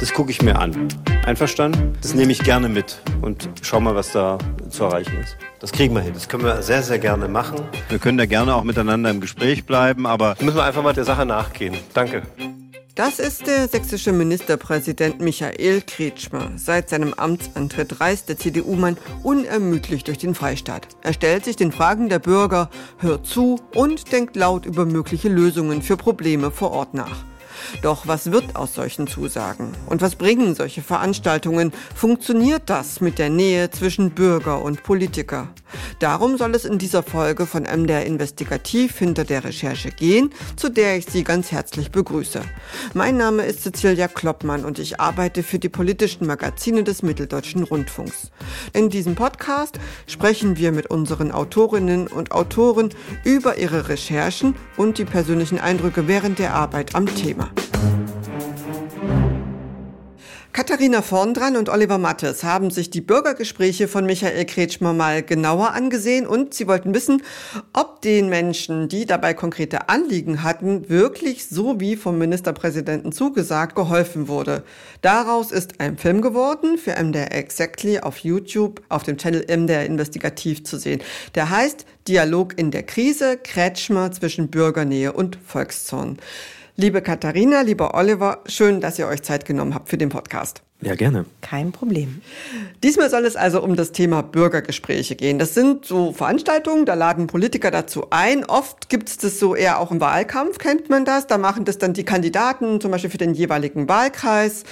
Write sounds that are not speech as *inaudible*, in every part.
Das gucke ich mir an. Einverstanden? Das nehme ich gerne mit und schau mal, was da zu erreichen ist. Das kriegen wir hin. Das können wir sehr, sehr gerne machen. Wir können da gerne auch miteinander im Gespräch bleiben, aber müssen wir einfach mal der Sache nachgehen. Danke. Das ist der sächsische Ministerpräsident Michael Kretschmer. Seit seinem Amtsantritt reist der CDU-Mann unermüdlich durch den Freistaat. Er stellt sich den Fragen der Bürger, hört zu und denkt laut über mögliche Lösungen für Probleme vor Ort nach. Doch was wird aus solchen Zusagen? Und was bringen solche Veranstaltungen? Funktioniert das mit der Nähe zwischen Bürger und Politiker? Darum soll es in dieser Folge von MDR Investigativ hinter der Recherche gehen, zu der ich Sie ganz herzlich begrüße. Mein Name ist Cecilia Kloppmann und ich arbeite für die politischen Magazine des Mitteldeutschen Rundfunks. In diesem Podcast sprechen wir mit unseren Autorinnen und Autoren über ihre Recherchen und die persönlichen Eindrücke während der Arbeit am Thema. Katharina Vorndran und Oliver Mattes haben sich die Bürgergespräche von Michael Kretschmer mal genauer angesehen und sie wollten wissen, ob den Menschen, die dabei konkrete Anliegen hatten, wirklich so wie vom Ministerpräsidenten zugesagt geholfen wurde. Daraus ist ein Film geworden für MDR Exactly auf YouTube auf dem Channel MDR Investigativ zu sehen. Der heißt Dialog in der Krise, Kretschmer zwischen Bürgernähe und Volkszorn. Liebe Katharina, lieber Oliver, schön, dass ihr euch Zeit genommen habt für den Podcast. Ja, gerne. Kein Problem. Diesmal soll es also um das Thema Bürgergespräche gehen. Das sind so Veranstaltungen, da laden Politiker dazu ein. Oft gibt es das so eher auch im Wahlkampf, kennt man das. Da machen das dann die Kandidaten, zum Beispiel für den jeweiligen Wahlkreis.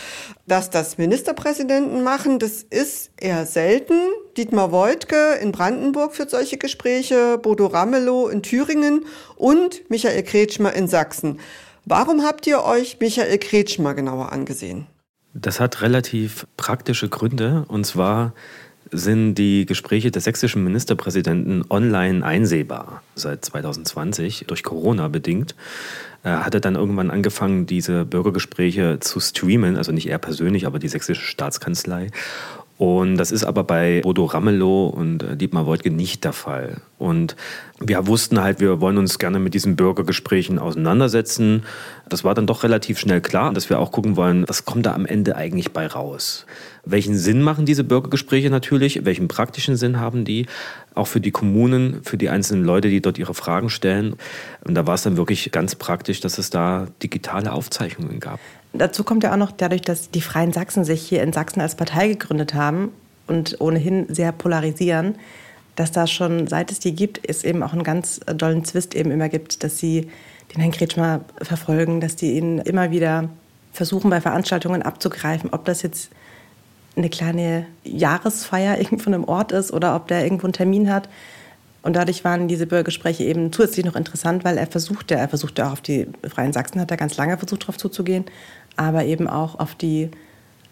Dass das Ministerpräsidenten machen, das ist eher selten. Dietmar Woidke in Brandenburg führt solche Gespräche, Bodo Ramelow in Thüringen und Michael Kretschmer in Sachsen. Warum habt ihr euch Michael Kretschmer genauer angesehen? Das hat relativ praktische Gründe. Und zwar sind die Gespräche des sächsischen Ministerpräsidenten online einsehbar seit 2020 durch Corona bedingt. Er hatte dann irgendwann angefangen, diese Bürgergespräche zu streamen, also nicht er persönlich, aber die sächsische Staatskanzlei. Und das ist aber bei Bodo Ramelow und äh, Dietmar Woidke nicht der Fall. Und wir wussten halt, wir wollen uns gerne mit diesen Bürgergesprächen auseinandersetzen. Das war dann doch relativ schnell klar, dass wir auch gucken wollen, was kommt da am Ende eigentlich bei raus. Welchen Sinn machen diese Bürgergespräche natürlich? Welchen praktischen Sinn haben die? Auch für die Kommunen, für die einzelnen Leute, die dort ihre Fragen stellen. Und da war es dann wirklich ganz praktisch, dass es da digitale Aufzeichnungen gab. Dazu kommt ja auch noch dadurch, dass die Freien Sachsen sich hier in Sachsen als Partei gegründet haben und ohnehin sehr polarisieren, dass da schon, seit es die gibt, es eben auch einen ganz dollen Zwist eben immer gibt, dass sie den Herrn Kretschmer verfolgen, dass die ihn immer wieder versuchen, bei Veranstaltungen abzugreifen, ob das jetzt eine kleine Jahresfeier *laughs* irgendwo von einem Ort ist oder ob der irgendwo einen Termin hat. Und dadurch waren diese Bürgergespräche eben zusätzlich noch interessant, weil er versuchte, er versuchte auch auf die Freien Sachsen, hat er ganz lange versucht, darauf zuzugehen, aber eben auch auf die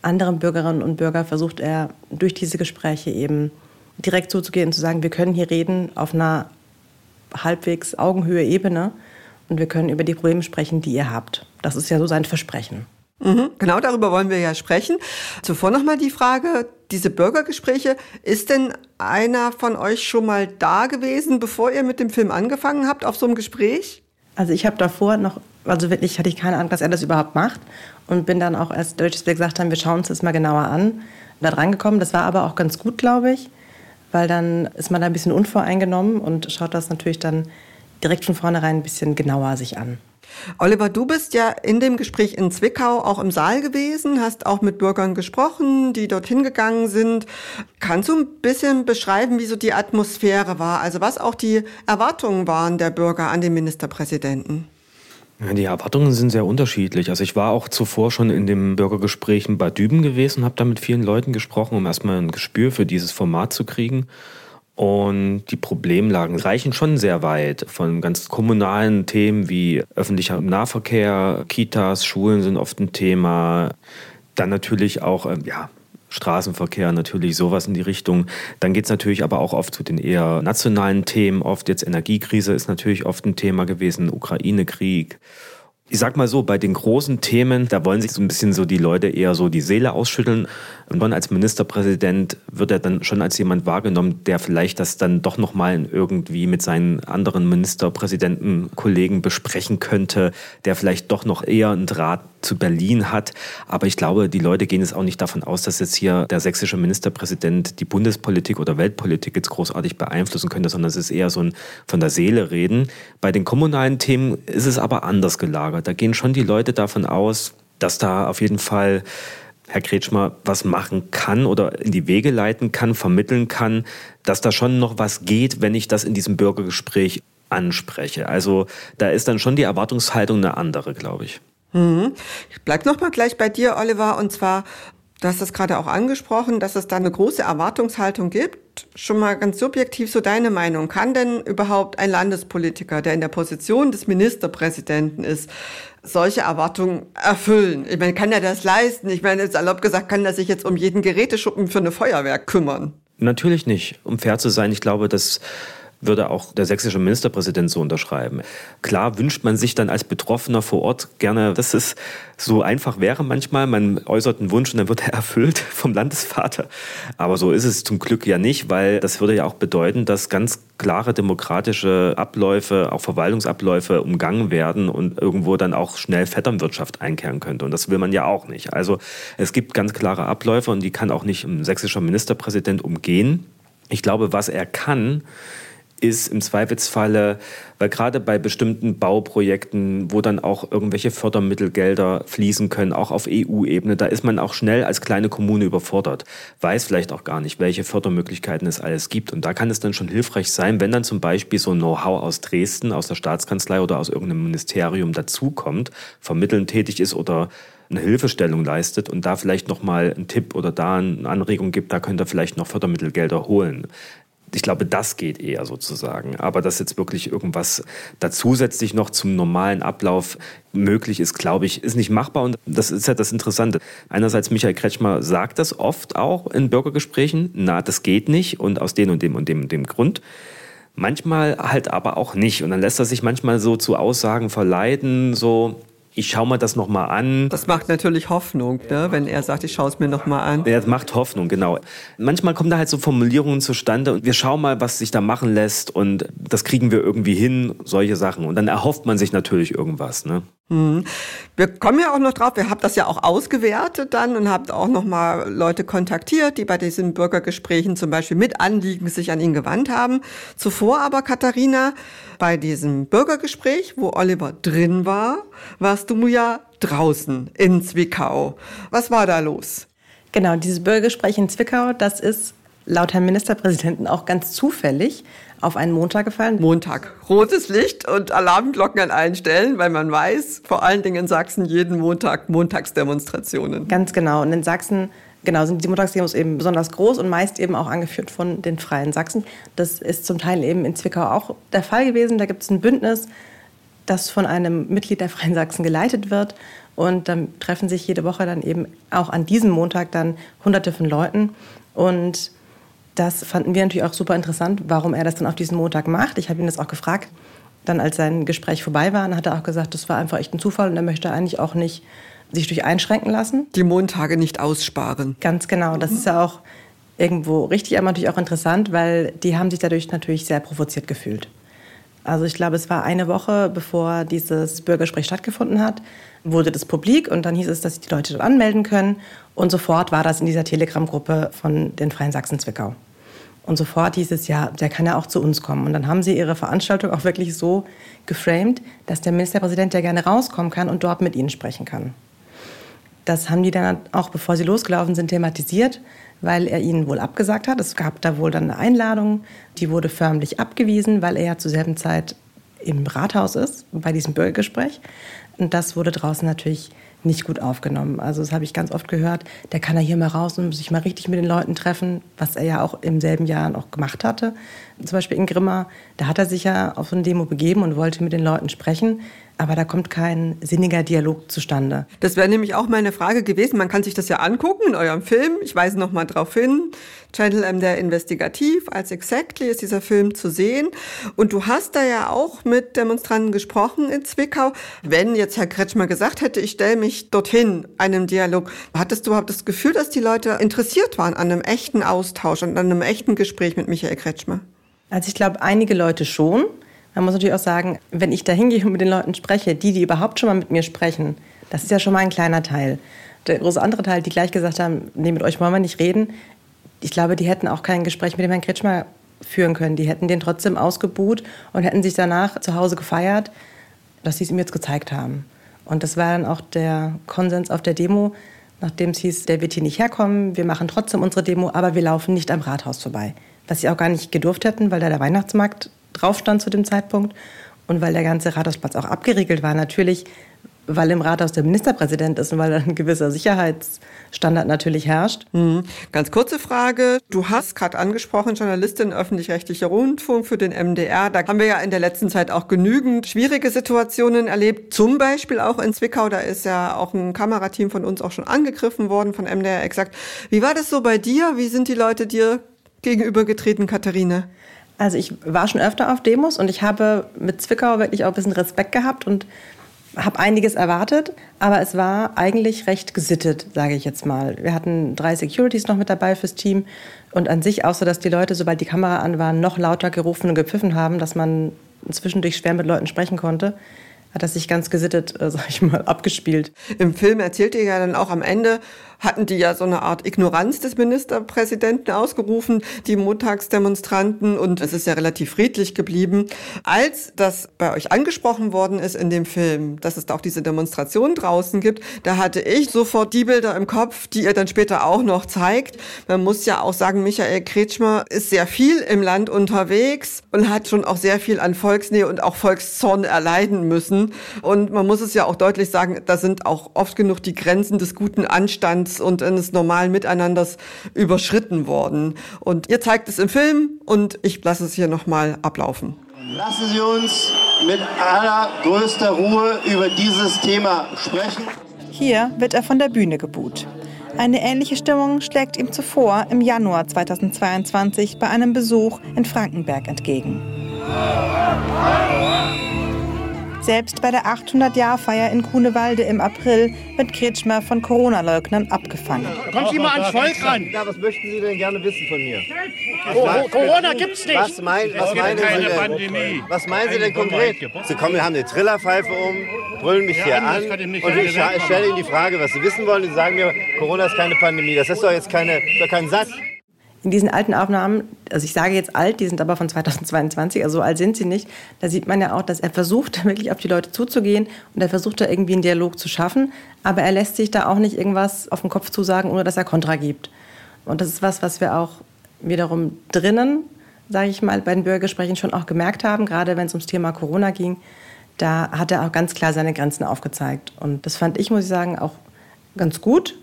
anderen Bürgerinnen und Bürger versucht er durch diese Gespräche eben direkt zuzugehen und zu sagen, wir können hier reden auf einer halbwegs Augenhöhe Ebene und wir können über die Probleme sprechen, die ihr habt. Das ist ja so sein Versprechen. Mhm, genau darüber wollen wir ja sprechen. Zuvor nochmal die Frage, diese Bürgergespräche, ist denn einer von euch schon mal da gewesen, bevor ihr mit dem Film angefangen habt, auf so einem Gespräch? Also ich habe davor noch, also wirklich hatte ich keine Ahnung, dass er das überhaupt macht und bin dann auch, als Deutsches wir gesagt haben, wir schauen uns das mal genauer an, da dran gekommen. Das war aber auch ganz gut, glaube ich, weil dann ist man da ein bisschen unvoreingenommen und schaut das natürlich dann direkt von vornherein ein bisschen genauer sich an. Oliver, du bist ja in dem Gespräch in Zwickau auch im Saal gewesen, hast auch mit Bürgern gesprochen, die dorthin gegangen sind. Kannst du ein bisschen beschreiben, wie so die Atmosphäre war, also was auch die Erwartungen waren der Bürger an den Ministerpräsidenten? Die Erwartungen sind sehr unterschiedlich. Also ich war auch zuvor schon in dem Bürgergespräch in Bad Düben gewesen habe da mit vielen Leuten gesprochen, um erstmal ein Gespür für dieses Format zu kriegen. Und die Problemlagen reichen schon sehr weit. Von ganz kommunalen Themen wie öffentlicher Nahverkehr, Kitas, Schulen sind oft ein Thema. Dann natürlich auch, ähm, ja, Straßenverkehr, natürlich sowas in die Richtung. Dann geht es natürlich aber auch oft zu den eher nationalen Themen. Oft jetzt Energiekrise ist natürlich oft ein Thema gewesen, Ukraine-Krieg. Ich sag mal so, bei den großen Themen, da wollen sich so ein bisschen so die Leute eher so die Seele ausschütteln. Und dann als Ministerpräsident wird er dann schon als jemand wahrgenommen, der vielleicht das dann doch nochmal irgendwie mit seinen anderen Ministerpräsidentenkollegen besprechen könnte, der vielleicht doch noch eher einen Draht zu Berlin hat. Aber ich glaube, die Leute gehen jetzt auch nicht davon aus, dass jetzt hier der sächsische Ministerpräsident die Bundespolitik oder Weltpolitik jetzt großartig beeinflussen könnte, sondern es ist eher so ein von der Seele reden. Bei den kommunalen Themen ist es aber anders gelagert. Da gehen schon die Leute davon aus, dass da auf jeden Fall Herr Kretschmer was machen kann oder in die Wege leiten kann, vermitteln kann, dass da schon noch was geht, wenn ich das in diesem Bürgergespräch anspreche. Also da ist dann schon die Erwartungshaltung eine andere, glaube ich. Mhm. Ich bleib noch mal gleich bei dir, Oliver, und zwar Du hast das gerade auch angesprochen, dass es da eine große Erwartungshaltung gibt. Schon mal ganz subjektiv so deine Meinung. Kann denn überhaupt ein Landespolitiker, der in der Position des Ministerpräsidenten ist, solche Erwartungen erfüllen? Ich meine, kann er das leisten? Ich meine, salopp gesagt, kann er sich jetzt um jeden Geräteschuppen für eine Feuerwehr kümmern? Natürlich nicht. Um fair zu sein, ich glaube, dass würde auch der sächsische Ministerpräsident so unterschreiben. Klar wünscht man sich dann als Betroffener vor Ort gerne, dass es so einfach wäre manchmal. Man äußert einen Wunsch und dann wird er *laughs* erfüllt vom Landesvater. Aber so ist es zum Glück ja nicht, weil das würde ja auch bedeuten, dass ganz klare demokratische Abläufe, auch Verwaltungsabläufe umgangen werden und irgendwo dann auch schnell Vetternwirtschaft einkehren könnte. Und das will man ja auch nicht. Also es gibt ganz klare Abläufe und die kann auch nicht ein sächsischer Ministerpräsident umgehen. Ich glaube, was er kann, ist im Zweifelsfalle, weil gerade bei bestimmten Bauprojekten, wo dann auch irgendwelche Fördermittelgelder fließen können, auch auf EU-Ebene, da ist man auch schnell als kleine Kommune überfordert, weiß vielleicht auch gar nicht, welche Fördermöglichkeiten es alles gibt. Und da kann es dann schon hilfreich sein, wenn dann zum Beispiel so Know-how aus Dresden, aus der Staatskanzlei oder aus irgendeinem Ministerium dazukommt, vermitteln tätig ist oder eine Hilfestellung leistet und da vielleicht nochmal einen Tipp oder da eine Anregung gibt, da könnt ihr vielleicht noch Fördermittelgelder holen. Ich glaube, das geht eher sozusagen. Aber dass jetzt wirklich irgendwas da zusätzlich noch zum normalen Ablauf möglich ist, glaube ich, ist nicht machbar. Und das ist ja das Interessante. Einerseits, Michael Kretschmer sagt das oft auch in Bürgergesprächen, na, das geht nicht und aus dem und dem und dem und dem Grund. Manchmal halt aber auch nicht. Und dann lässt er sich manchmal so zu Aussagen verleiten, so, ich schaue mir das nochmal an. Das macht natürlich Hoffnung, ne? wenn er sagt, ich schaue es mir nochmal an. Ja, das macht Hoffnung, genau. Manchmal kommen da halt so Formulierungen zustande und wir schauen mal, was sich da machen lässt und das kriegen wir irgendwie hin, solche Sachen. Und dann erhofft man sich natürlich irgendwas. Ne? Mhm. Wir kommen ja auch noch drauf, wir haben das ja auch ausgewertet dann und habt auch noch mal Leute kontaktiert, die bei diesen Bürgergesprächen zum Beispiel mit Anliegen sich an ihn gewandt haben. Zuvor aber, Katharina, bei diesem Bürgergespräch, wo Oliver drin war, warst du ja draußen in Zwickau. Was war da los? Genau, dieses Bürgergespräch in Zwickau, das ist laut Herrn Ministerpräsidenten auch ganz zufällig auf einen Montag gefallen. Montag. Rotes Licht und Alarmglocken an allen Stellen, weil man weiß, vor allen Dingen in Sachsen jeden Montag Montagsdemonstrationen. Ganz genau. Und in Sachsen genau, sind die Montagsdemos eben besonders groß und meist eben auch angeführt von den Freien Sachsen. Das ist zum Teil eben in Zwickau auch der Fall gewesen. Da gibt es ein Bündnis, das von einem Mitglied der Freien Sachsen geleitet wird. Und dann treffen sich jede Woche dann eben auch an diesem Montag dann hunderte von Leuten. Und das fanden wir natürlich auch super interessant, warum er das dann auf diesen Montag macht. Ich habe ihn das auch gefragt. Dann, als sein Gespräch vorbei war, hat er auch gesagt, das war einfach echt ein Zufall und er möchte eigentlich auch nicht sich durch einschränken lassen. Die Montage nicht aussparen. Ganz genau. Das ist ja auch irgendwo richtig, aber natürlich auch interessant, weil die haben sich dadurch natürlich sehr provoziert gefühlt. Also ich glaube, es war eine Woche, bevor dieses Bürgergespräch stattgefunden hat, wurde das publik und dann hieß es, dass sich die Leute dort anmelden können. Und sofort war das in dieser Telegram-Gruppe von den Freien Sachsen Zwickau. Und sofort hieß es, ja, der kann ja auch zu uns kommen. Und dann haben sie ihre Veranstaltung auch wirklich so geframed, dass der Ministerpräsident ja gerne rauskommen kann und dort mit ihnen sprechen kann. Das haben die dann auch, bevor sie losgelaufen sind, thematisiert, weil er ihnen wohl abgesagt hat. Es gab da wohl dann eine Einladung, die wurde förmlich abgewiesen, weil er ja zur selben Zeit im Rathaus ist, bei diesem Bürgergespräch. Und das wurde draußen natürlich nicht gut aufgenommen. Also das habe ich ganz oft gehört, der kann ja hier mal raus und sich mal richtig mit den Leuten treffen, was er ja auch im selben Jahr auch gemacht hatte. Zum Beispiel in Grimma, da hat er sich ja auf so eine Demo begeben und wollte mit den Leuten sprechen aber da kommt kein sinniger Dialog zustande. Das wäre nämlich auch meine Frage gewesen. Man kann sich das ja angucken in eurem Film. Ich weise noch mal drauf hin. Channel MDR Investigativ als Exactly ist dieser Film zu sehen. Und du hast da ja auch mit Demonstranten gesprochen in Zwickau. Wenn jetzt Herr Kretschmer gesagt hätte, ich stelle mich dorthin, einem Dialog, hattest du überhaupt das Gefühl, dass die Leute interessiert waren an einem echten Austausch und an einem echten Gespräch mit Michael Kretschmer? Also ich glaube, einige Leute schon. Man muss natürlich auch sagen, wenn ich da hingehe und mit den Leuten spreche, die, die überhaupt schon mal mit mir sprechen, das ist ja schon mal ein kleiner Teil. Der große andere Teil, die gleich gesagt haben, nee, mit euch wollen wir nicht reden, ich glaube, die hätten auch kein Gespräch mit dem Herrn Kretschmer führen können. Die hätten den trotzdem ausgebuht und hätten sich danach zu Hause gefeiert, dass sie es ihm jetzt gezeigt haben. Und das war dann auch der Konsens auf der Demo, nachdem es hieß, der wird hier nicht herkommen, wir machen trotzdem unsere Demo, aber wir laufen nicht am Rathaus vorbei. Was sie auch gar nicht gedurft hätten, weil da der Weihnachtsmarkt drauf stand zu dem Zeitpunkt und weil der ganze Rathausplatz auch abgeriegelt war. Natürlich, weil im Rathaus der Ministerpräsident ist und weil ein gewisser Sicherheitsstandard natürlich herrscht. Mhm. Ganz kurze Frage. Du hast gerade angesprochen, Journalistin öffentlich-rechtlicher Rundfunk für den MDR. Da haben wir ja in der letzten Zeit auch genügend schwierige Situationen erlebt. Zum Beispiel auch in Zwickau. Da ist ja auch ein Kamerateam von uns auch schon angegriffen worden von MDR exakt. Wie war das so bei dir? Wie sind die Leute dir gegenübergetreten, Katharine? Also ich war schon öfter auf Demos und ich habe mit Zwickau wirklich auch ein bisschen Respekt gehabt und habe einiges erwartet, aber es war eigentlich recht gesittet, sage ich jetzt mal. Wir hatten drei Securities noch mit dabei fürs Team und an sich auch so, dass die Leute, sobald die Kamera an war, noch lauter gerufen und gepfiffen haben, dass man zwischendurch schwer mit Leuten sprechen konnte hat das sich ganz gesittet, äh, *laughs* sag ich mal, abgespielt. Im Film erzählt ihr ja dann auch am Ende, hatten die ja so eine Art Ignoranz des Ministerpräsidenten ausgerufen, die Montagsdemonstranten, und es ist ja relativ friedlich geblieben. Als das bei euch angesprochen worden ist in dem Film, dass es da auch diese Demonstration draußen gibt, da hatte ich sofort die Bilder im Kopf, die ihr dann später auch noch zeigt. Man muss ja auch sagen, Michael Kretschmer ist sehr viel im Land unterwegs und hat schon auch sehr viel an Volksnähe und auch Volkszorn erleiden müssen. Und man muss es ja auch deutlich sagen, da sind auch oft genug die Grenzen des guten Anstands und eines normalen Miteinanders überschritten worden. Und ihr zeigt es im Film und ich lasse es hier nochmal ablaufen. Lassen Sie uns mit allergrößter Ruhe über dieses Thema sprechen. Hier wird er von der Bühne gebuht. Eine ähnliche Stimmung schlägt ihm zuvor im Januar 2022 bei einem Besuch in Frankenberg entgegen. Selbst bei der 800-Jahr-Feier in Grunewalde im April wird Kretschmer von Corona-Leugnern abgefangen. Kommt Sie mal ans Volk ran. Ja, was möchten Sie denn gerne wissen von mir? Oh, Corona gibt's nicht. Was, mein, was meinen Sie denn? Pandemie. Was meinen Sie denn konkret? Sie kommen, wir haben eine Trillerpfeife um, brüllen mich hier an und ich stelle Ihnen die Frage, was Sie wissen wollen. Sie sagen mir, Corona ist keine Pandemie. Das ist doch jetzt keine, doch kein Satz in diesen alten Aufnahmen, also ich sage jetzt alt, die sind aber von 2022, also so alt sind sie nicht, da sieht man ja auch, dass er versucht, *laughs* wirklich auf die Leute zuzugehen und er versucht da irgendwie einen Dialog zu schaffen, aber er lässt sich da auch nicht irgendwas auf den Kopf zusagen, ohne dass er Kontra gibt. Und das ist was, was wir auch wiederum drinnen, sage ich mal, bei den Bürgergesprächen schon auch gemerkt haben, gerade wenn es ums Thema Corona ging, da hat er auch ganz klar seine Grenzen aufgezeigt. Und das fand ich, muss ich sagen, auch ganz gut,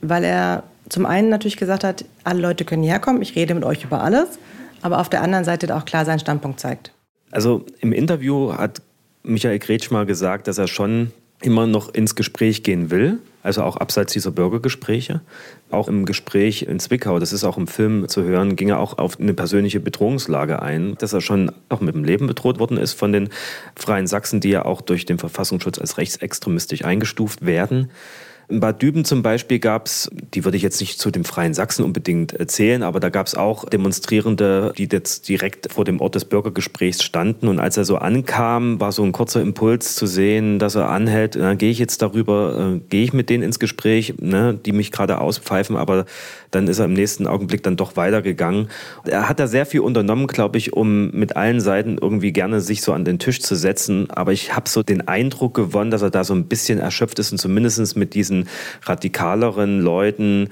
weil er zum einen natürlich gesagt hat, alle Leute können hierher kommen, ich rede mit euch über alles, aber auf der anderen Seite auch klar seinen Standpunkt zeigt. Also im Interview hat Michael Kretschmer gesagt, dass er schon immer noch ins Gespräch gehen will, also auch abseits dieser Bürgergespräche. Auch im Gespräch in Zwickau, das ist auch im Film zu hören, ging er auch auf eine persönliche Bedrohungslage ein, dass er schon auch mit dem Leben bedroht worden ist von den Freien Sachsen, die ja auch durch den Verfassungsschutz als rechtsextremistisch eingestuft werden. In Bad Düben zum Beispiel gab es, die würde ich jetzt nicht zu den Freien Sachsen unbedingt erzählen, aber da gab es auch Demonstrierende, die jetzt direkt vor dem Ort des Bürgergesprächs standen. Und als er so ankam, war so ein kurzer Impuls zu sehen, dass er anhält, na, gehe ich jetzt darüber, äh, gehe ich mit denen ins Gespräch, ne, die mich gerade auspfeifen, aber dann ist er im nächsten Augenblick dann doch weitergegangen. Er hat da sehr viel unternommen, glaube ich, um mit allen Seiten irgendwie gerne sich so an den Tisch zu setzen. Aber ich habe so den Eindruck gewonnen, dass er da so ein bisschen erschöpft ist und zumindest mit diesen radikaleren Leuten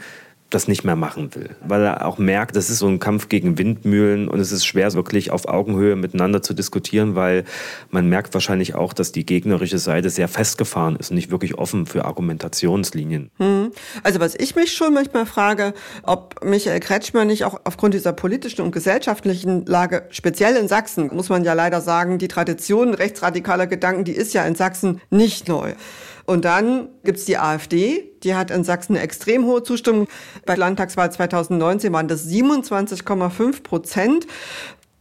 das nicht mehr machen will. Weil er auch merkt, das ist so ein Kampf gegen Windmühlen und es ist schwer, wirklich auf Augenhöhe miteinander zu diskutieren, weil man merkt wahrscheinlich auch, dass die gegnerische Seite sehr festgefahren ist und nicht wirklich offen für Argumentationslinien. Hm. Also was ich mich schon manchmal frage, ob Michael Kretschmer nicht auch aufgrund dieser politischen und gesellschaftlichen Lage, speziell in Sachsen, muss man ja leider sagen, die Tradition rechtsradikaler Gedanken, die ist ja in Sachsen nicht neu. Und dann gibt's die AfD, die hat in Sachsen eine extrem hohe Zustimmung. Bei Landtagswahl 2019 waren das 27,5 Prozent.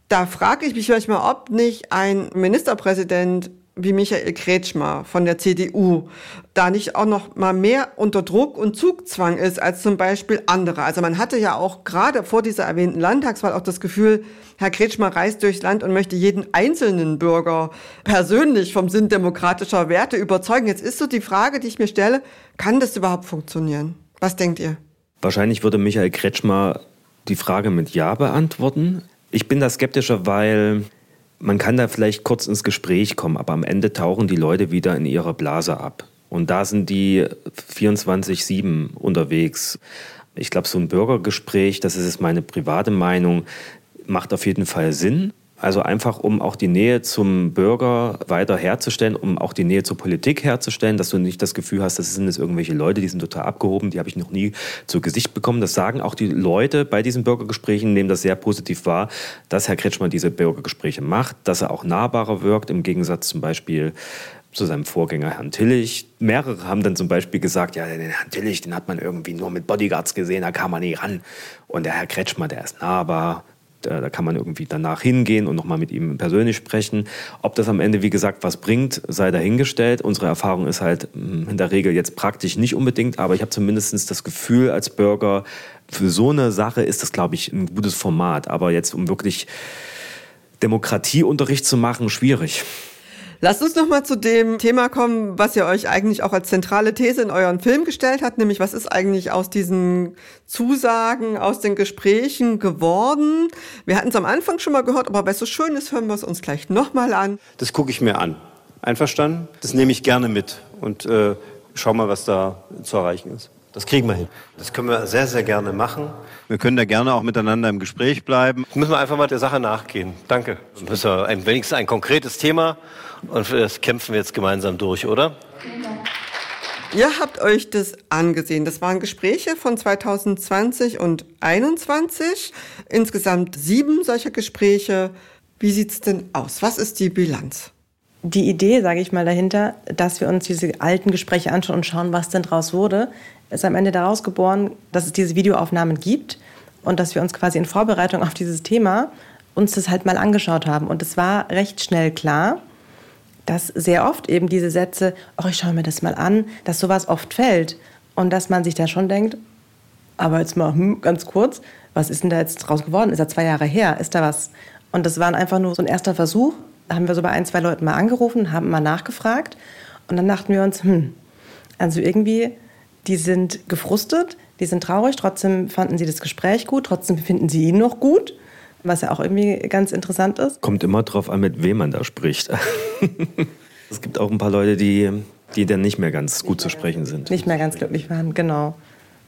Da frage ich mich manchmal, ob nicht ein Ministerpräsident wie Michael Kretschmer von der CDU da nicht auch noch mal mehr unter Druck und Zugzwang ist als zum Beispiel andere. Also man hatte ja auch gerade vor dieser erwähnten Landtagswahl auch das Gefühl, Herr Kretschmer reist durchs Land und möchte jeden einzelnen Bürger persönlich vom Sinn demokratischer Werte überzeugen. Jetzt ist so die Frage, die ich mir stelle, kann das überhaupt funktionieren? Was denkt ihr? Wahrscheinlich würde Michael Kretschmer die Frage mit Ja beantworten. Ich bin da skeptischer, weil man kann da vielleicht kurz ins Gespräch kommen, aber am Ende tauchen die Leute wieder in ihrer Blase ab. Und da sind die 24-7 unterwegs. Ich glaube, so ein Bürgergespräch, das ist meine private Meinung, macht auf jeden Fall Sinn. Also einfach, um auch die Nähe zum Bürger weiter herzustellen, um auch die Nähe zur Politik herzustellen, dass du nicht das Gefühl hast, das sind jetzt irgendwelche Leute, die sind total abgehoben, die habe ich noch nie zu Gesicht bekommen. Das sagen auch die Leute bei diesen Bürgergesprächen, nehmen das sehr positiv wahr, dass Herr Kretschmann diese Bürgergespräche macht, dass er auch nahbarer wirkt, im Gegensatz zum Beispiel zu seinem Vorgänger Herrn Tillich. Mehrere haben dann zum Beispiel gesagt, ja, den Herrn Tillich, den hat man irgendwie nur mit Bodyguards gesehen, da kam man nie ran. Und der Herr Kretschmer, der ist nahbar, da, da kann man irgendwie danach hingehen und nochmal mit ihm persönlich sprechen. Ob das am Ende, wie gesagt, was bringt, sei dahingestellt. Unsere Erfahrung ist halt hm, in der Regel jetzt praktisch nicht unbedingt, aber ich habe zumindest das Gefühl als Bürger, für so eine Sache ist das, glaube ich, ein gutes Format. Aber jetzt, um wirklich Demokratieunterricht zu machen, schwierig. Lasst uns noch mal zu dem Thema kommen, was ihr euch eigentlich auch als zentrale These in euren Film gestellt habt, nämlich was ist eigentlich aus diesen Zusagen, aus den Gesprächen geworden? Wir hatten es am Anfang schon mal gehört, aber weil es so schön ist, hören wir es uns gleich noch mal an. Das gucke ich mir an. Einverstanden? Das nehme ich gerne mit und äh, schau mal, was da zu erreichen ist. Das kriegen wir hin. Das können wir sehr, sehr gerne machen. Wir können da gerne auch miteinander im Gespräch bleiben. Jetzt müssen wir einfach mal der Sache nachgehen. Danke. Das ist ja ein, wenigstens ein konkretes Thema und das kämpfen wir jetzt gemeinsam durch, oder? Ihr habt euch das angesehen. Das waren Gespräche von 2020 und 2021. Insgesamt sieben solcher Gespräche. Wie sieht's denn aus? Was ist die Bilanz? Die Idee, sage ich mal, dahinter, dass wir uns diese alten Gespräche anschauen und schauen, was denn draus wurde, ist am Ende daraus geboren, dass es diese Videoaufnahmen gibt und dass wir uns quasi in Vorbereitung auf dieses Thema uns das halt mal angeschaut haben. Und es war recht schnell klar, dass sehr oft eben diese Sätze, oh, ich schaue mir das mal an, dass sowas oft fällt. Und dass man sich da schon denkt, aber jetzt mal hm, ganz kurz, was ist denn da jetzt draus geworden? Ist ja zwei Jahre her, ist da was? Und das war einfach nur so ein erster Versuch. Da haben wir so bei ein, zwei Leuten mal angerufen, haben mal nachgefragt. Und dann dachten wir uns, hm, also irgendwie die sind gefrustet, die sind traurig, trotzdem fanden sie das Gespräch gut, trotzdem finden sie ihn noch gut, was ja auch irgendwie ganz interessant ist. Kommt immer drauf an, mit wem man da spricht. *laughs* es gibt auch ein paar Leute, die, die dann nicht mehr ganz gut zu sprechen sind. Nicht mehr ganz glücklich waren, genau.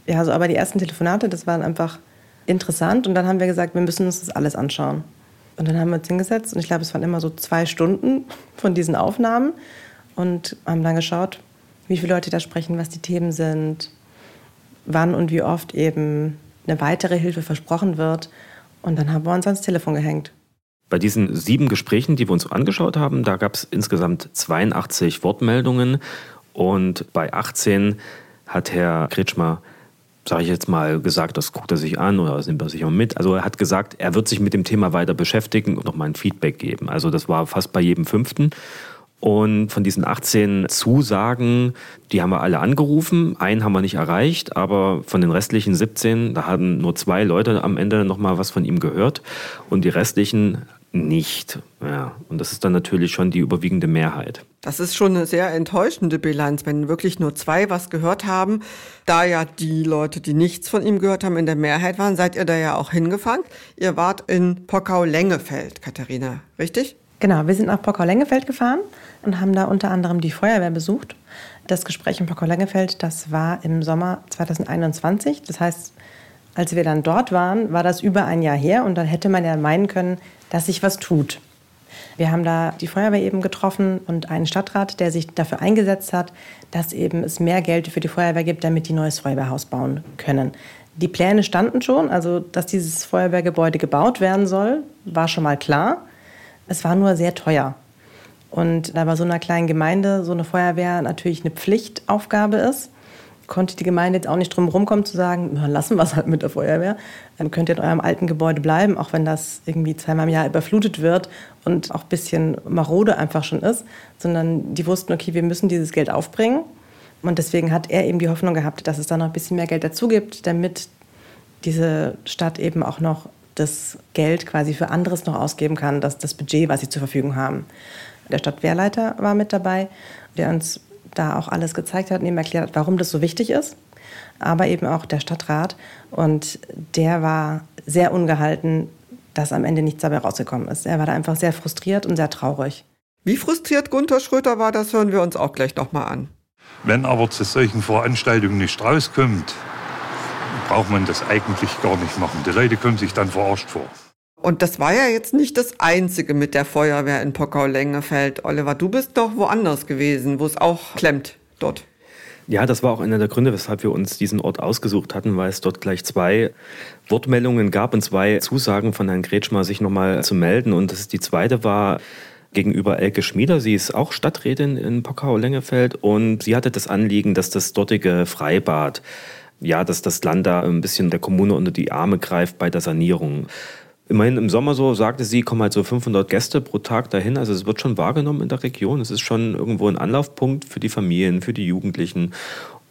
Ja, also aber die ersten Telefonate, das waren einfach interessant und dann haben wir gesagt, wir müssen uns das alles anschauen. Und dann haben wir uns hingesetzt und ich glaube, es waren immer so zwei Stunden von diesen Aufnahmen und haben dann geschaut, wie viele Leute da sprechen, was die Themen sind, wann und wie oft eben eine weitere Hilfe versprochen wird. Und dann haben wir uns ans Telefon gehängt. Bei diesen sieben Gesprächen, die wir uns angeschaut haben, da gab es insgesamt 82 Wortmeldungen und bei 18 hat Herr Kretschmer, sage ich jetzt mal, gesagt, das guckt er sich an oder das nimmt er sich auch mit. Also er hat gesagt, er wird sich mit dem Thema weiter beschäftigen und nochmal ein Feedback geben. Also das war fast bei jedem fünften. Und von diesen 18 Zusagen, die haben wir alle angerufen. Einen haben wir nicht erreicht, aber von den restlichen 17, da hatten nur zwei Leute am Ende nochmal was von ihm gehört und die restlichen nicht. Ja, und das ist dann natürlich schon die überwiegende Mehrheit. Das ist schon eine sehr enttäuschende Bilanz, wenn wirklich nur zwei was gehört haben. Da ja die Leute, die nichts von ihm gehört haben, in der Mehrheit waren, seid ihr da ja auch hingefahren. Ihr wart in Pockau-Lengefeld, Katharina, richtig? Genau, wir sind nach Pockau-Lengefeld gefahren und haben da unter anderem die Feuerwehr besucht. Das Gespräch in Pockau-Lengefeld, das war im Sommer 2021. Das heißt, Als wir dann dort waren, war das über ein Jahr her und dann hätte man ja meinen können, dass sich was tut. Wir haben da die Feuerwehr eben getroffen und einen Stadtrat, der sich dafür eingesetzt hat, dass eben es mehr Geld für die Feuerwehr gibt, damit die neues Feuerwehrhaus bauen können. Die Pläne standen schon, also dass dieses Feuerwehrgebäude gebaut werden soll, war schon mal klar. Es war nur sehr teuer. Und da bei so einer kleinen Gemeinde so eine Feuerwehr natürlich eine Pflichtaufgabe ist, konnte die Gemeinde jetzt auch nicht drum rumkommen zu sagen, lassen wir es halt mit der Feuerwehr. Dann könnt ihr in eurem alten Gebäude bleiben, auch wenn das irgendwie zweimal im Jahr überflutet wird und auch ein bisschen marode einfach schon ist. Sondern die wussten, okay, wir müssen dieses Geld aufbringen. Und deswegen hat er eben die Hoffnung gehabt, dass es da noch ein bisschen mehr Geld dazu gibt, damit diese Stadt eben auch noch das Geld quasi für anderes noch ausgeben kann, das, das Budget, was sie zur Verfügung haben. Der Stadtwehrleiter war mit dabei, der uns da auch alles gezeigt hat und ihm erklärt hat, warum das so wichtig ist. Aber eben auch der Stadtrat. Und der war sehr ungehalten, dass am Ende nichts dabei rausgekommen ist. Er war da einfach sehr frustriert und sehr traurig. Wie frustriert Gunther Schröter war, das hören wir uns auch gleich nochmal an. Wenn aber zu solchen Veranstaltungen nicht rauskommt, braucht man das eigentlich gar nicht machen. Die Leute kommen sich dann verarscht vor. Und das war ja jetzt nicht das Einzige mit der Feuerwehr in Pockau-Lengefeld. Oliver, du bist doch woanders gewesen, wo es auch klemmt dort. Ja, das war auch einer der Gründe, weshalb wir uns diesen Ort ausgesucht hatten, weil es dort gleich zwei Wortmeldungen gab und zwei Zusagen von Herrn Kretschmer, sich nochmal zu melden. Und das, die zweite war gegenüber Elke Schmieder. Sie ist auch Stadträtin in Pockau-Lengefeld und sie hatte das Anliegen, dass das dortige Freibad, ja, dass das Land da ein bisschen der Kommune unter die Arme greift bei der Sanierung. Immerhin im Sommer so, sagte sie, kommen halt so 500 Gäste pro Tag dahin. Also es wird schon wahrgenommen in der Region. Es ist schon irgendwo ein Anlaufpunkt für die Familien, für die Jugendlichen.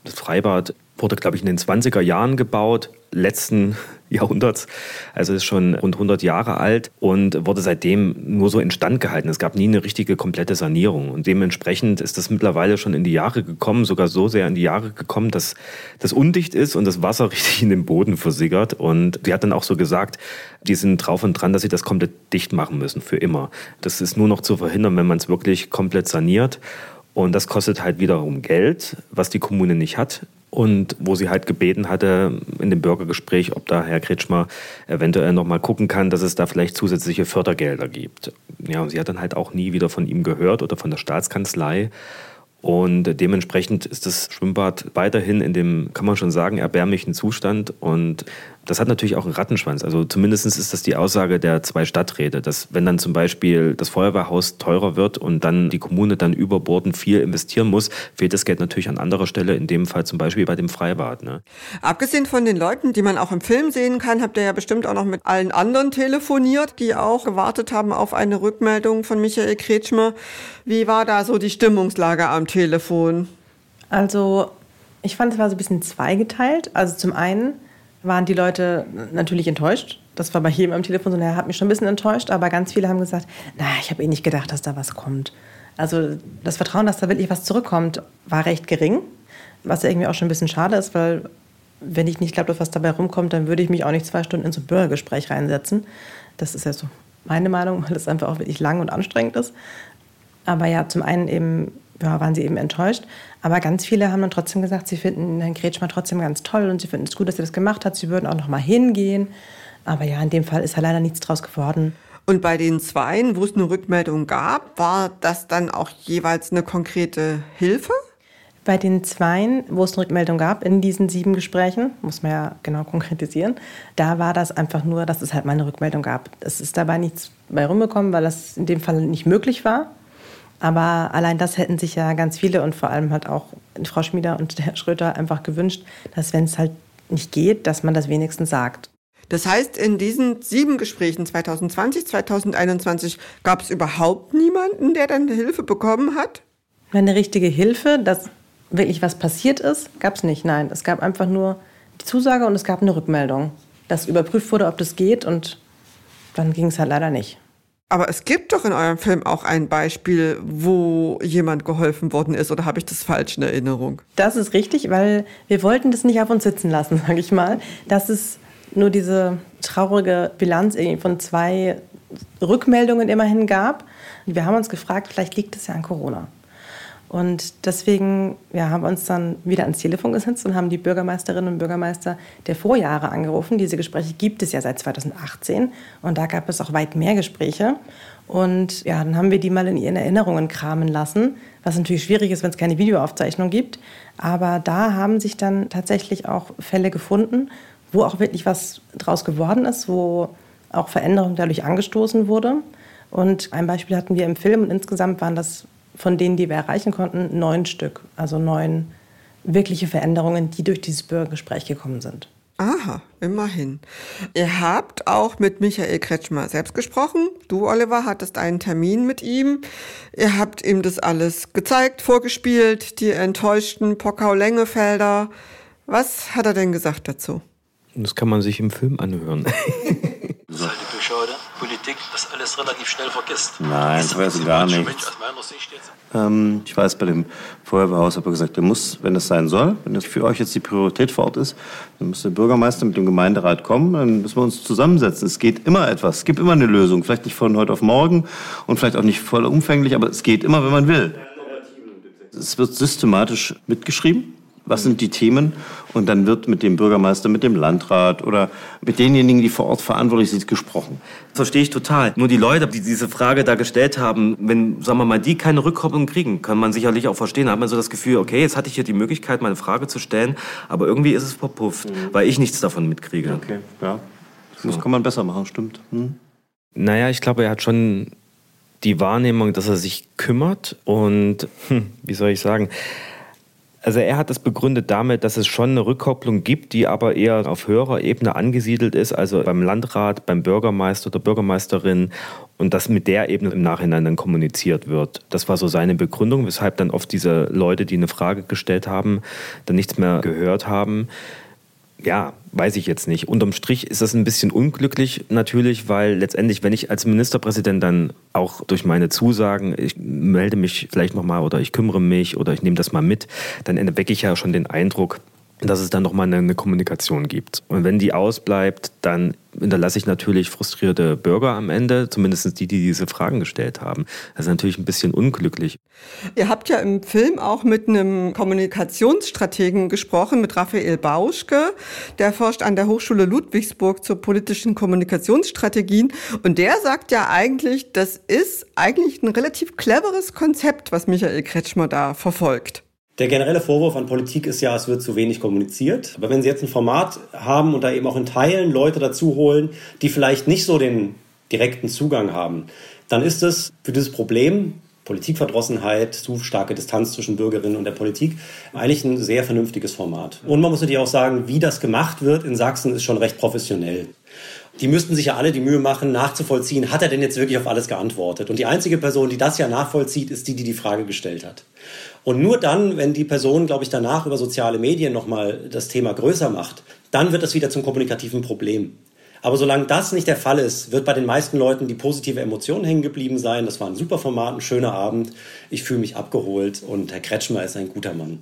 Das Freibad wurde, glaube ich, in den 20er Jahren gebaut, letzten *laughs* Jahrhunderts. Also ist schon rund 100 Jahre alt und wurde seitdem nur so instand gehalten. Es gab nie eine richtige komplette Sanierung. Und dementsprechend ist das mittlerweile schon in die Jahre gekommen, sogar so sehr in die Jahre gekommen, dass das undicht ist und das Wasser *laughs* richtig in den Boden versickert. Und sie hat dann auch so gesagt, die sind drauf und dran, dass sie das komplett dicht machen müssen, für immer. Das ist nur noch zu verhindern, wenn man es wirklich komplett saniert. Und das kostet halt wiederum Geld, was die Kommune nicht hat und wo sie halt gebeten hatte in dem Bürgergespräch, ob da Herr Kretschmer eventuell noch mal gucken kann, dass es da vielleicht zusätzliche Fördergelder gibt. Ja, und sie hat dann halt auch nie wieder von ihm gehört oder von der Staatskanzlei. Und dementsprechend ist das Schwimmbad weiterhin in dem, kann man schon sagen, erbärmlichen Zustand. Und das hat natürlich auch einen Rattenschwanz. Also zumindest ist das die Aussage der zwei Stadträte, dass wenn dann zum Beispiel das Feuerwehrhaus teurer wird und dann die Kommune dann überbordend viel investieren muss, fehlt das Geld natürlich an anderer Stelle, in dem Fall zum Beispiel bei dem Freibad. Ne? Abgesehen von den Leuten, die man auch im Film sehen kann, habt ihr ja bestimmt auch noch mit allen anderen telefoniert, die auch gewartet haben auf eine Rückmeldung von Michael Kretschmer. Wie war da so die Stimmungslage am Telefon? Also ich fand, es war so ein bisschen zweigeteilt. Also zum einen waren die Leute natürlich enttäuscht. Das war bei jedem am Telefon so, naja, hat mich schon ein bisschen enttäuscht, aber ganz viele haben gesagt, na, ich habe eh nicht gedacht, dass da was kommt. Also das Vertrauen, dass da wirklich was zurückkommt, war recht gering, was irgendwie auch schon ein bisschen schade ist, weil wenn ich nicht glaube, dass was dabei rumkommt, dann würde ich mich auch nicht zwei Stunden in so ein Bürgergespräch reinsetzen. Das ist ja so meine Meinung, weil es einfach auch wirklich lang und anstrengend ist. Aber ja, zum einen eben ja, waren sie eben enttäuscht. Aber ganz viele haben dann trotzdem gesagt, sie finden Herrn Kretschmer trotzdem ganz toll und sie finden es gut, dass er das gemacht hat. Sie würden auch noch mal hingehen. Aber ja, in dem Fall ist ja leider nichts draus geworden. Und bei den Zweien, wo es eine Rückmeldung gab, war das dann auch jeweils eine konkrete Hilfe? Bei den Zweien, wo es eine Rückmeldung gab in diesen sieben Gesprächen, muss man ja genau konkretisieren, da war das einfach nur, dass es halt mal eine Rückmeldung gab. Es ist dabei nichts bei rumgekommen, weil das in dem Fall nicht möglich war. Aber allein das hätten sich ja ganz viele und vor allem halt auch Frau Schmieder und Herr Schröter einfach gewünscht, dass wenn es halt nicht geht, dass man das wenigstens sagt. Das heißt, in diesen sieben Gesprächen 2020, 2021 gab es überhaupt niemanden, der dann Hilfe bekommen hat? Eine richtige Hilfe, dass wirklich was passiert ist, gab es nicht. Nein, es gab einfach nur die Zusage und es gab eine Rückmeldung, dass überprüft wurde, ob das geht und dann ging es halt leider nicht. Aber es gibt doch in eurem Film auch ein Beispiel, wo jemand geholfen worden ist, oder habe ich das falsch in Erinnerung? Das ist richtig, weil wir wollten das nicht auf uns sitzen lassen, *laughs* sage ich mal. Dass es nur diese traurige Bilanz von zwei Rückmeldungen immerhin gab. Wir haben uns gefragt, vielleicht liegt es ja an Corona. Und deswegen ja, haben wir uns dann wieder ans Telefon gesetzt und haben die Bürgermeisterinnen und Bürgermeister der Vorjahre angerufen. Diese Gespräche gibt es ja seit 2018 und da gab es auch weit mehr Gespräche. Und ja, dann haben wir die mal in ihren Erinnerungen kramen lassen, was natürlich schwierig ist, wenn es keine Videoaufzeichnung gibt. Aber da haben sich dann tatsächlich auch Fälle gefunden, wo auch wirklich was draus geworden ist, wo auch Veränderung dadurch angestoßen wurde. Und ein Beispiel hatten wir im Film und insgesamt waren das von denen, die wir erreichen konnten, neun Stück. Also neun wirkliche Veränderungen, die durch dieses Bürgergespräch gekommen sind. Aha, immerhin. Ihr habt auch mit Michael Kretschmer selbst gesprochen. Du, Oliver, hattest einen Termin mit ihm. Ihr habt ihm das alles gezeigt, vorgespielt, die enttäuschten Pockau-Lengefelder. Was hat er denn gesagt dazu? Das kann man sich im Film anhören. *laughs* Politik, das alles relativ schnell vergisst. Nein, ich weiß gar nicht. Ähm, ich weiß, bei dem Feuerwehrhaus habe ich gesagt, der muss, wenn es sein soll, wenn das für euch jetzt die Priorität vor Ort ist, dann muss der Bürgermeister mit dem Gemeinderat kommen, dann müssen wir uns zusammensetzen. Es geht immer etwas, es gibt immer eine Lösung. Vielleicht nicht von heute auf morgen und vielleicht auch nicht voll umfänglich, aber es geht immer, wenn man will. Es wird systematisch mitgeschrieben was sind die Themen? Und dann wird mit dem Bürgermeister, mit dem Landrat oder mit denjenigen, die vor Ort verantwortlich sind, gesprochen. Verstehe ich total. Nur die Leute, die diese Frage da gestellt haben, wenn, sagen wir mal, die keine Rückkopplung kriegen, kann man sicherlich auch verstehen. Da hat man so das Gefühl, okay, jetzt hatte ich hier die Möglichkeit, meine Frage zu stellen, aber irgendwie ist es verpufft, mhm. weil ich nichts davon mitkriege. Okay, ja. Das kann man besser machen, stimmt. Hm. Naja, ich glaube, er hat schon die Wahrnehmung, dass er sich kümmert und, hm, wie soll ich sagen, also er hat das begründet damit, dass es schon eine Rückkopplung gibt, die aber eher auf höherer Ebene angesiedelt ist, also beim Landrat, beim Bürgermeister oder Bürgermeisterin und dass mit der Ebene im Nachhinein dann kommuniziert wird. Das war so seine Begründung, weshalb dann oft diese Leute, die eine Frage gestellt haben, dann nichts mehr gehört haben ja, weiß ich jetzt nicht. Unterm Strich ist das ein bisschen unglücklich natürlich, weil letztendlich, wenn ich als Ministerpräsident dann auch durch meine Zusagen, ich melde mich vielleicht nochmal oder ich kümmere mich oder ich nehme das mal mit, dann erwecke ich ja schon den Eindruck, dass es dann nochmal eine, eine Kommunikation gibt. Und wenn die ausbleibt, dann hinterlasse ich natürlich frustrierte Bürger am Ende, zumindest die, die diese Fragen gestellt haben. Das ist natürlich ein bisschen unglücklich. Ihr habt ja im Film auch mit einem Kommunikationsstrategen gesprochen, mit Raphael Bauschke. Der forscht an der Hochschule Ludwigsburg zur politischen Kommunikationsstrategien. Und der sagt ja eigentlich, das ist eigentlich ein relativ cleveres Konzept, was Michael Kretschmer da verfolgt. Der generelle Vorwurf an Politik ist ja, es wird zu wenig kommuniziert. Aber wenn Sie jetzt ein Format haben und da eben auch in Teilen Leute dazu holen, die vielleicht nicht so den direkten Zugang haben, dann ist es für dieses Problem Politikverdrossenheit, zu starke Distanz zwischen Bürgerinnen und der Politik. Eigentlich ein sehr vernünftiges Format. Und man muss natürlich auch sagen, wie das gemacht wird in Sachsen ist schon recht professionell. Die müssten sich ja alle die Mühe machen, nachzuvollziehen, hat er denn jetzt wirklich auf alles geantwortet? Und die einzige Person, die das ja nachvollzieht, ist die, die die Frage gestellt hat. Und nur dann, wenn die Person, glaube ich, danach über soziale Medien nochmal das Thema größer macht, dann wird das wieder zum kommunikativen Problem. Aber solange das nicht der Fall ist, wird bei den meisten Leuten die positive Emotion hängen geblieben sein. Das war ein super Format, ein schöner Abend. Ich fühle mich abgeholt und Herr Kretschmer ist ein guter Mann.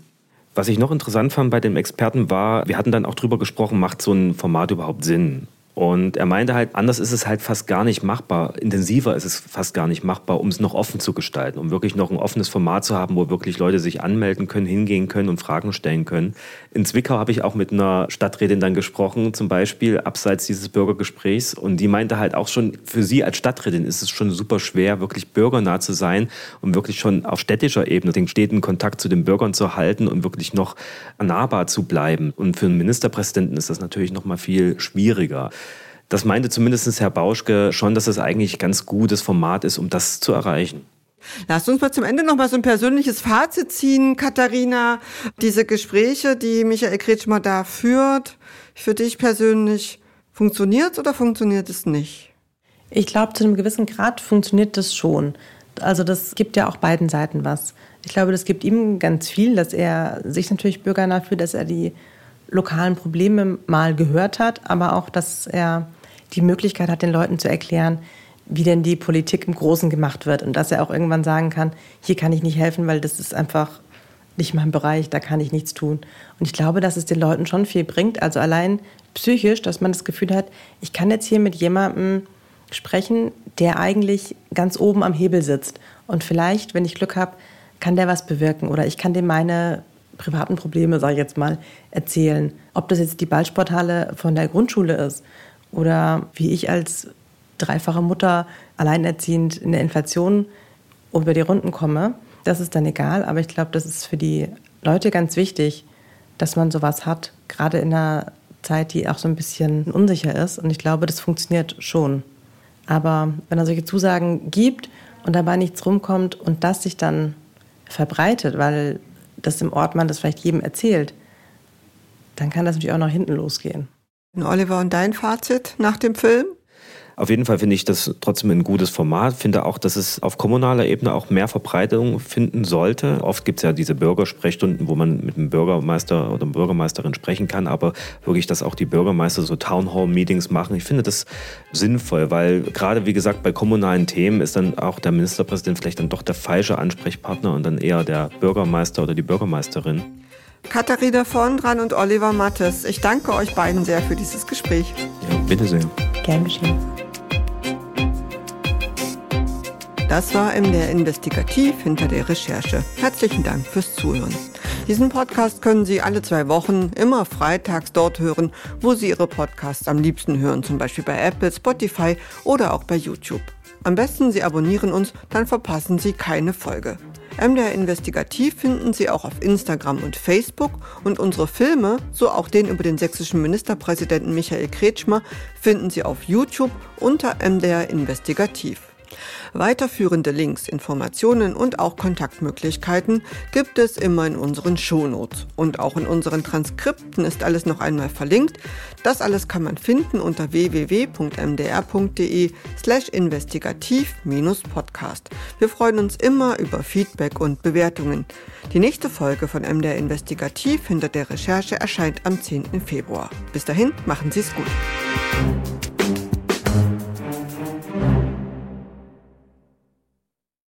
Was ich noch interessant fand bei dem Experten war, wir hatten dann auch drüber gesprochen, macht so ein Format überhaupt Sinn? Und er meinte halt, anders ist es halt fast gar nicht machbar, intensiver ist es fast gar nicht machbar, um es noch offen zu gestalten, um wirklich noch ein offenes Format zu haben, wo wirklich Leute sich anmelden können, hingehen können und Fragen stellen können. In Zwickau habe ich auch mit einer Stadträtin dann gesprochen, zum Beispiel abseits dieses Bürgergesprächs. Und die meinte halt auch schon, für sie als Stadträtin ist es schon super schwer, wirklich bürgernah zu sein und wirklich schon auf städtischer Ebene den steten Kontakt zu den Bürgern zu halten und wirklich noch nahbar zu bleiben. Und für einen Ministerpräsidenten ist das natürlich noch mal viel schwieriger. Das meinte zumindest Herr Bauschke schon, dass es eigentlich ganz gutes Format ist, um das zu erreichen. Lass uns mal zum Ende noch mal so ein persönliches Fazit ziehen, Katharina. Diese Gespräche, die Michael Kretschmer da führt, für dich persönlich, funktioniert oder funktioniert es nicht? Ich glaube, zu einem gewissen Grad funktioniert das schon. Also das gibt ja auch beiden Seiten was. Ich glaube, das gibt ihm ganz viel, dass er sich natürlich bürgernah fühlt, dass er die lokalen Probleme mal gehört hat, aber auch, dass er die Möglichkeit hat, den Leuten zu erklären, wie denn die Politik im Großen gemacht wird und dass er auch irgendwann sagen kann, hier kann ich nicht helfen, weil das ist einfach nicht mein Bereich, da kann ich nichts tun. Und ich glaube, dass es den Leuten schon viel bringt, also allein psychisch, dass man das Gefühl hat, ich kann jetzt hier mit jemandem sprechen, der eigentlich ganz oben am Hebel sitzt. Und vielleicht, wenn ich Glück habe, kann der was bewirken oder ich kann dem meine privaten Probleme, sage ich jetzt mal, erzählen. Ob das jetzt die Ballsporthalle von der Grundschule ist oder wie ich als dreifache Mutter alleinerziehend in der Inflation über die Runden komme, das ist dann egal. Aber ich glaube, das ist für die Leute ganz wichtig, dass man sowas hat, gerade in einer Zeit, die auch so ein bisschen unsicher ist. Und ich glaube, das funktioniert schon. Aber wenn er solche Zusagen gibt und dabei nichts rumkommt und das sich dann verbreitet, weil das im Ort man das vielleicht jedem erzählt, dann kann das natürlich auch nach hinten losgehen. Oliver, und dein Fazit nach dem Film? Auf jeden Fall finde ich das trotzdem ein gutes Format. Finde auch, dass es auf kommunaler Ebene auch mehr Verbreitung finden sollte. Oft gibt es ja diese Bürgersprechstunden, wo man mit einem Bürgermeister oder Bürgermeisterin sprechen kann, aber wirklich, dass auch die Bürgermeister so Townhall-Meetings machen. Ich finde das sinnvoll, weil gerade, wie gesagt, bei kommunalen Themen ist dann auch der Ministerpräsident vielleicht dann doch der falsche Ansprechpartner und dann eher der Bürgermeister oder die Bürgermeisterin. Katharina Vondran und Oliver Mattes, ich danke euch beiden sehr für dieses Gespräch. Ja, bitte sehr. Gern geschehen. Das war MDR Investigativ hinter der Recherche. Herzlichen Dank fürs Zuhören. Diesen Podcast können Sie alle zwei Wochen immer freitags dort hören, wo Sie Ihre Podcasts am liebsten hören, zum Beispiel bei Apple, Spotify oder auch bei YouTube. Am besten Sie abonnieren uns, dann verpassen Sie keine Folge. MDR Investigativ finden Sie auch auf Instagram und Facebook und unsere Filme, so auch den über den sächsischen Ministerpräsidenten Michael Kretschmer, finden Sie auf YouTube unter MDR Investigativ. Weiterführende Links, Informationen und auch Kontaktmöglichkeiten gibt es immer in unseren Shownotes. Und auch in unseren Transkripten ist alles noch einmal verlinkt. Das alles kann man finden unter www.mdr.de slash investigativ-podcast. Wir freuen uns immer über Feedback und Bewertungen. Die nächste Folge von MDR Investigativ hinter der Recherche erscheint am 10. Februar. Bis dahin, machen Sie es gut.